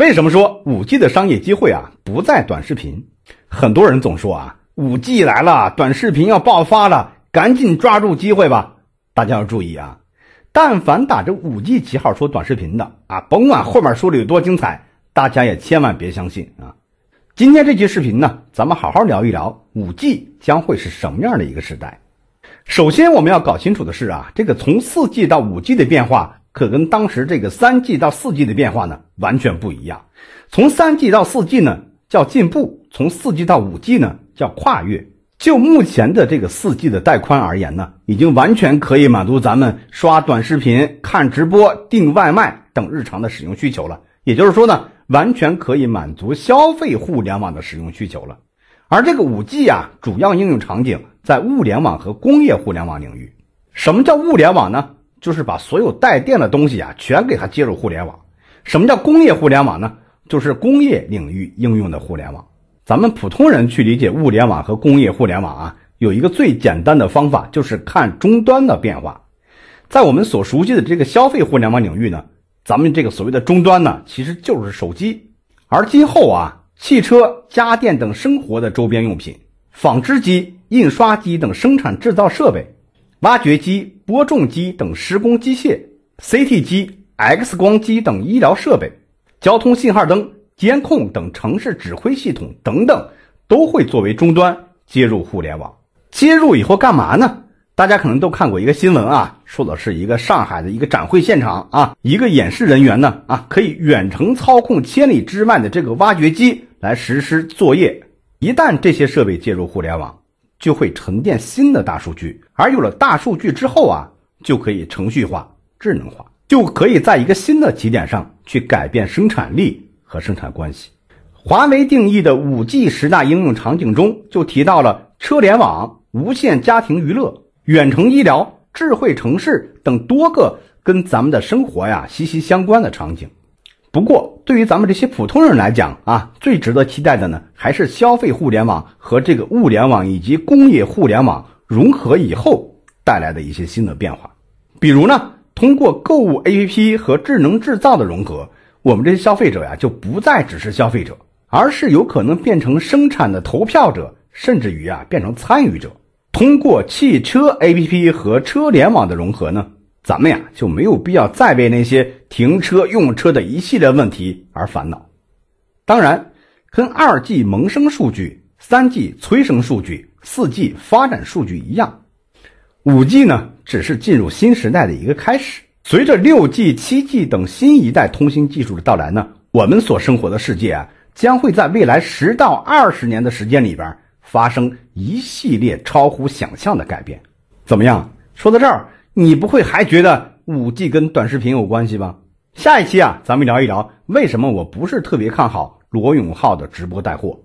为什么说五 G 的商业机会啊不在短视频？很多人总说啊，五 G 来了，短视频要爆发了，赶紧抓住机会吧！大家要注意啊，但凡打着五 G 旗号说短视频的啊，甭管后面说的有多精彩，大家也千万别相信啊！今天这期视频呢，咱们好好聊一聊五 G 将会是什么样的一个时代。首先，我们要搞清楚的是啊，这个从四 G 到五 G 的变化，可跟当时这个三 G 到四 G 的变化呢完全不一样。从三 G 到四 G 呢叫进步，从四 G 到五 G 呢叫跨越。就目前的这个四 G 的带宽而言呢，已经完全可以满足咱们刷短视频、看直播、订外卖等日常的使用需求了。也就是说呢，完全可以满足消费互联网的使用需求了。而这个五 G 啊，主要应用场景在物联网和工业互联网领域。什么叫物联网呢？就是把所有带电的东西啊，全给它接入互联网。什么叫工业互联网呢？就是工业领域应用的互联网。咱们普通人去理解物联网和工业互联网啊，有一个最简单的方法，就是看终端的变化。在我们所熟悉的这个消费互联网领域呢，咱们这个所谓的终端呢，其实就是手机。而今后啊，汽车、家电等生活的周边用品、纺织机、印刷机等生产制造设备、挖掘机、播种机等施工机械、CT 机、X 光机等医疗设备、交通信号灯。监控等城市指挥系统等等，都会作为终端接入互联网。接入以后干嘛呢？大家可能都看过一个新闻啊，说的是一个上海的一个展会现场啊，一个演示人员呢啊，可以远程操控千里之外的这个挖掘机来实施作业。一旦这些设备接入互联网，就会沉淀新的大数据，而有了大数据之后啊，就可以程序化、智能化，就可以在一个新的起点上去改变生产力。和生产关系，华为定义的五 G 十大应用场景中就提到了车联网、无线家庭娱乐、远程医疗、智慧城市等多个跟咱们的生活呀息息相关的场景。不过，对于咱们这些普通人来讲啊，最值得期待的呢，还是消费互联网和这个物联网以及工业互联网融合以后带来的一些新的变化。比如呢，通过购物 APP 和智能制造的融合。我们这些消费者呀，就不再只是消费者，而是有可能变成生产的投票者，甚至于啊，变成参与者。通过汽车 APP 和车联网的融合呢，咱们呀就没有必要再为那些停车用车的一系列问题而烦恼。当然，跟二 G 萌生数据、三 G 催生数据、四 G 发展数据一样，五 G 呢，只是进入新时代的一个开始。随着六 G、七 G 等新一代通信技术的到来呢，我们所生活的世界啊，将会在未来十到二十年的时间里边发生一系列超乎想象的改变。怎么样？说到这儿，你不会还觉得五 G 跟短视频有关系吧？下一期啊，咱们聊一聊为什么我不是特别看好罗永浩的直播带货。